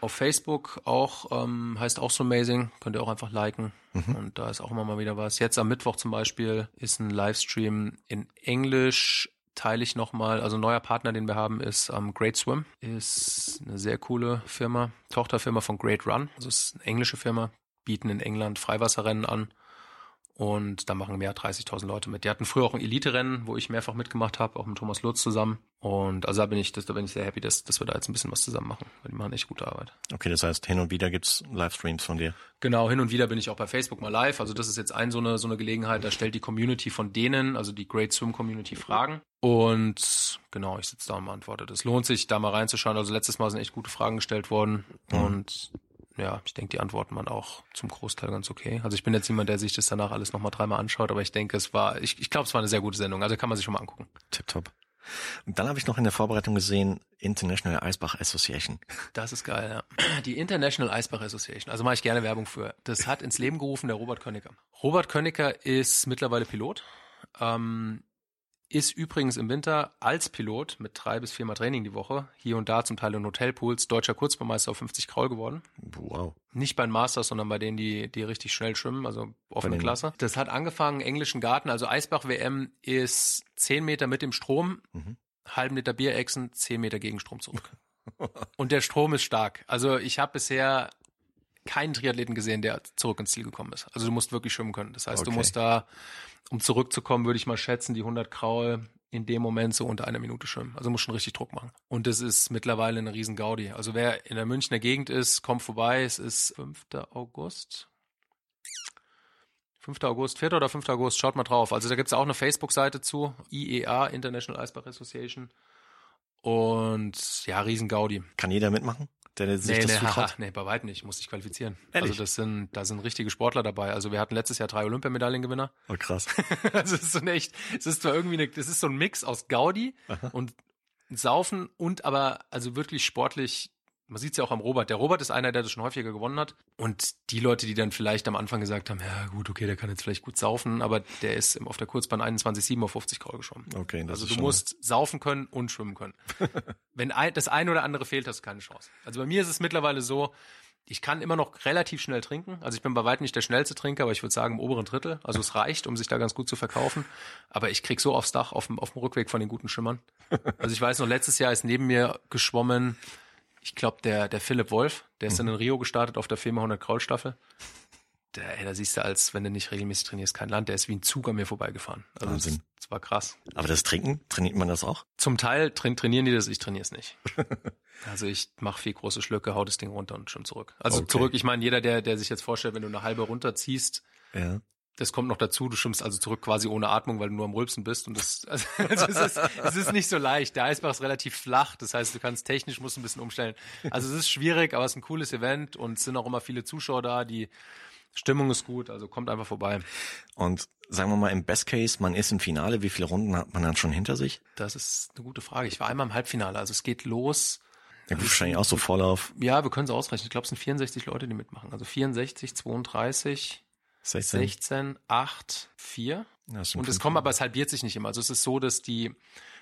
Auf Facebook auch, ähm, heißt auch so amazing, könnt ihr auch einfach liken. Mhm. Und da ist auch immer mal wieder was. Jetzt am Mittwoch zum Beispiel ist ein Livestream in Englisch, teile ich nochmal. Also ein neuer Partner, den wir haben, ist ähm, Great Swim. Ist eine sehr coole Firma, Tochterfirma von Great Run. Also ist eine englische Firma, bieten in England Freiwasserrennen an und da machen mehr als 30.000 Leute mit. Die hatten früher auch ein Elite-Rennen, wo ich mehrfach mitgemacht habe, auch mit Thomas Lutz zusammen. Und also da bin ich, das, da bin ich sehr happy, dass, dass wir da jetzt ein bisschen was zusammen machen, weil die machen echt gute Arbeit. Okay, das heißt, hin und wieder gibt's Livestreams von dir. Genau, hin und wieder bin ich auch bei Facebook mal live. Also das ist jetzt ein so eine, so eine Gelegenheit, da stellt die Community von denen, also die Great Swim Community Fragen. Und genau, ich sitze da und beantworte. Das lohnt sich, da mal reinzuschauen. Also letztes Mal sind echt gute Fragen gestellt worden. Mhm. Und ja, ich denke, die Antworten waren auch zum Großteil ganz okay. Also ich bin jetzt niemand, der sich das danach alles nochmal dreimal anschaut, aber ich denke, es war, ich, ich glaube, es war eine sehr gute Sendung. Also kann man sich schon mal angucken. Tipptopp. Und dann habe ich noch in der Vorbereitung gesehen, International Eisbach Association. Das ist geil, ja. Die International Eisbach Association, also mache ich gerne Werbung für. Das hat ins Leben gerufen der Robert Könniger. Robert Könniger ist mittlerweile Pilot. Ähm, ist übrigens im Winter als Pilot mit drei bis viermal Training die Woche, hier und da zum Teil in Hotelpools, deutscher Kurzbahnmeister auf 50 Kraul geworden. Wow. Nicht bei den Masters, sondern bei denen, die, die richtig schnell schwimmen, also offene Klasse. Das hat angefangen, englischen Garten, also Eisbach-WM ist 10 Meter mit dem Strom, Mhm. halben Liter Bierechsen, 10 Meter Gegenstrom zurück. (laughs) und der Strom ist stark. Also ich habe bisher keinen Triathleten gesehen, der zurück ins Ziel gekommen ist. Also du musst wirklich schwimmen können. Das heißt, du Okay. musst da, um zurückzukommen, würde ich mal schätzen, die 100 Kraul in dem Moment so unter einer Minute schwimmen. Also muss schon richtig Druck machen. Und das ist mittlerweile eine riesen Gaudi. Also wer in der Münchner Gegend ist, kommt vorbei. Es ist 5. August. 5. August, 4. oder 5. August, schaut mal drauf. Also da gibt's auch eine Facebook-Seite zu, IEA, International Eisbach Association. Und ja, riesen Gaudi. Kann jeder mitmachen, der sich Nee, das nee, haha, nee, bei weitem nicht. Muss sich qualifizieren. Ehrlich? Also das sind, da sind richtige Sportler dabei. Also wir hatten letztes Jahr drei Olympiamedaillengewinner. Oh, krass. (laughs) also es ist so ein echt, es ist zwar irgendwie eine, das ist so ein Mix aus Gaudi und Saufen und aber also wirklich sportlich. Man sieht es ja auch am Robert. Der Robert ist einer, der das schon häufiger gewonnen hat. Und die Leute, die dann vielleicht am Anfang gesagt haben, ja gut, okay, der kann jetzt vielleicht gut saufen, aber der ist auf der Kurzbahn 21,7 auf 50 Grau geschwommen. Okay, das also ist du schon musst saufen können und schwimmen können. (laughs) Wenn ein, das eine oder andere fehlt, hast du keine Chance. Also bei mir ist es mittlerweile so, ich kann immer noch relativ schnell trinken. Also ich bin bei weitem nicht der schnellste Trinker, aber ich würde sagen im oberen Drittel. Also es reicht, um sich da ganz gut zu verkaufen. Aber ich krieg so aufs Dach auf dem, auf dem Rückweg von den guten Schimmern. (laughs) Also ich weiß noch, letztes Jahr ist neben mir geschwommen, ich glaube, der, der Philipp Wolf, der ist dann in Rio gestartet auf der FEMA 100 Kraul Staffel. Der, ey, da siehst du, als wenn du nicht regelmäßig trainierst, kein Land. Der ist wie ein Zug an mir vorbeigefahren. Also Wahnsinn. Das, das war krass. Aber das Trinken, trainiert man das auch? Zum Teil train trainieren die das, ich trainiere es nicht. (laughs) Also ich mache vier große Schlücke, hau das Ding runter und schon zurück. Also Okay. zurück, ich meine, jeder, der, der sich jetzt vorstellt, wenn du eine halbe runterziehst, Ja. Das kommt noch dazu, du schwimmst also zurück quasi ohne Atmung, weil du nur am Rülpsen bist. Und das, also, (laughs) also es, ist, es ist nicht so leicht. Der Eisbach ist relativ flach, das heißt, du kannst technisch musst ein bisschen umstellen. Also es ist schwierig, aber es ist ein cooles Event und es sind auch immer viele Zuschauer da, die Stimmung ist gut, also kommt einfach vorbei. Und sagen wir mal im Best Case, man ist im Finale, wie viele Runden hat man dann schon hinter sich? Das ist eine gute Frage. Ich war einmal im Halbfinale, also es geht los. Ja, gut, wahrscheinlich auch so Vorlauf. Ja, wir können es ausrechnen. Ich glaube, es sind 64 Leute, die mitmachen. Also 64, 32, 16. 16, 8, 4. Ja, Und es kommen aber, es halbiert sich nicht immer. Also es ist so, dass die,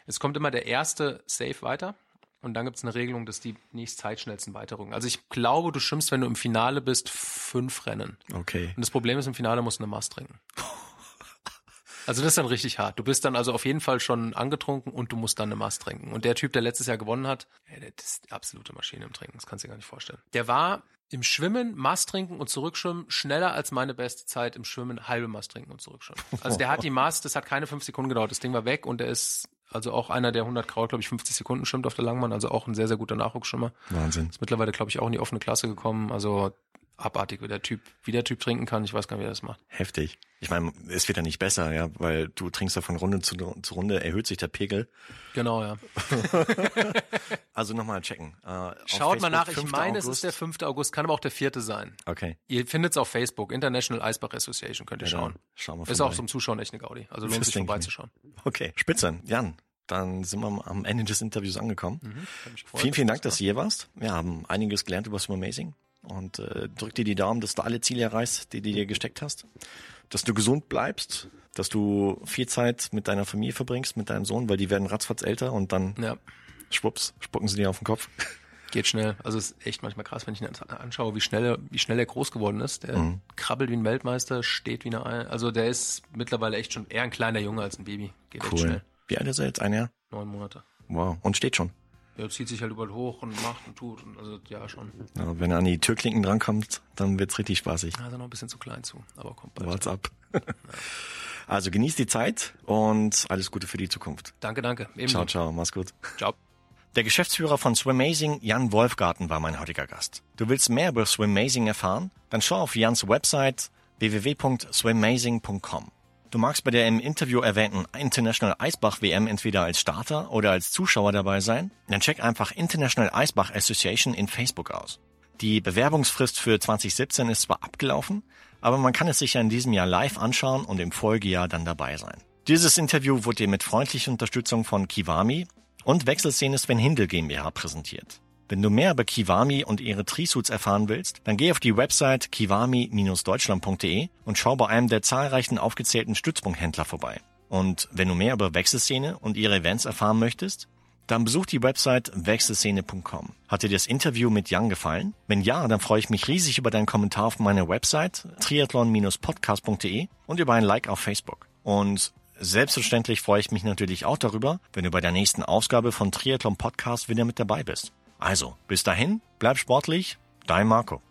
es kommt immer der erste Safe weiter. Und dann gibt es eine Regelung, dass die nächst zeitschnellsten weiterrücken. Also ich glaube, du schwimmst, wenn du im Finale bist, fünf Rennen. Und Okay. das Problem ist, im Finale musst du eine Mast trinken. (laughs) Also das ist dann richtig hart. Du bist dann also auf jeden Fall schon angetrunken und du musst dann eine Mast trinken. Und der Typ, der letztes Jahr gewonnen hat, ey, der ist die absolute Maschine im Trinken. Das kannst du dir gar nicht vorstellen. Der war im Schwimmen, Mast trinken und zurückschwimmen schneller als meine beste Zeit im Schwimmen, halbe Mast trinken und zurückschwimmen. Also der hat die Mast, das hat keine fünf Sekunden gedauert. Das Ding war weg und der ist also auch einer, der 100 Kraut, glaube ich, 50 Sekunden schwimmt auf der Langbahn. Also auch ein sehr, sehr guter Nachwuchsschwimmer. Wahnsinn. Ist mittlerweile, glaube ich, auch in die offene Klasse gekommen. Also abartig, wie der Typ, wie der Typ trinken kann. Ich weiß gar nicht, wie er das macht. Heftig. Ich meine, es wird ja nicht besser, ja, weil du trinkst ja von Runde zu, zu Runde, erhöht sich der Pegel. Genau, ja. (laughs) Also nochmal checken. Äh, Schaut mal nach. Ich 5. meine, es August. ist der 5. August, kann aber auch der 4. sein. Okay. Ihr findet es auf Facebook, International Eisbach Association, könnt ihr Ja, schauen. Schauen wir Ist auch zum Zuschauen echt eine Gaudi. Also lohnt Fürs sich Denken. vorbeizuschauen. Okay, spitze. Jan, dann sind wir am Ende des Interviews angekommen. Gefreut. Vielen, vielen Dank, dass du hier warst. Wir haben einiges gelernt über Swim Amazing und äh, drück dir die Daumen, dass du alle Ziele erreichst, die du dir gesteckt hast. Dass du gesund bleibst, dass du viel Zeit mit deiner Familie verbringst, mit deinem Sohn, weil die werden ratzfatz älter und dann Ja, schwupps, spucken sie dir auf den Kopf. (laughs) geht schnell. Also es ist echt manchmal krass, wenn ich ihn anschaue, wie schnell er, wie schnell er groß geworden ist. Der Mhm. krabbelt wie ein Weltmeister, steht wie eine, Ei- also der ist mittlerweile echt schon eher ein kleiner Junge als ein Baby. Geht echt Cool. schnell. Wie alt ist er jetzt? Ein Jahr? Neun Monate. Wow. Und steht schon. Er zieht sich halt überall hoch und macht und tut und also ja schon. Ja, wenn er an die Türklinken drankommt, dann wird's richtig spaßig. Also noch ein bisschen zu klein zu, aber kommt bald. What's up? (laughs) Also genieß die Zeit und alles Gute für die Zukunft. Danke, danke. Ebenso. Ciao, ciao. Mach's gut. Ciao. Der Geschäftsführer von Swimazing, Jan Wolfgarten, war mein heutiger Gast. Du willst mehr über Swimazing erfahren? Dann schau auf Jans Website www.swimazing.com. Du magst bei der im Interview erwähnten International Eisbach WM entweder als Starter oder als Zuschauer dabei sein? Dann check einfach International Eisbach Association in Facebook aus. Die Bewerbungsfrist für 2017 ist zwar abgelaufen, aber man kann es sich ja in diesem Jahr live anschauen und im Folgejahr dann dabei sein. Dieses Interview wurde dir mit freundlicher Unterstützung von Kiwami und Wechselszene Sven Hindel GmbH präsentiert. Wenn du mehr über Kiwami und ihre Trisuits erfahren willst, dann geh auf die Website kiwami-deutschland.de und schau bei einem der zahlreichen aufgezählten Stützpunkthändler vorbei. Und wenn du mehr über Wechselszene und ihre Events erfahren möchtest, dann besuch die Website wechselszene.com. Hat dir das Interview mit Jan gefallen? Wenn ja, dann freue ich mich riesig über deinen Kommentar auf meiner Website triathlon-podcast.de und über ein Like auf Facebook. Und selbstverständlich freue ich mich natürlich auch darüber, wenn du bei der nächsten Ausgabe von Triathlon Podcast wieder mit dabei bist. Also, bis dahin, bleib sportlich, dein Marco.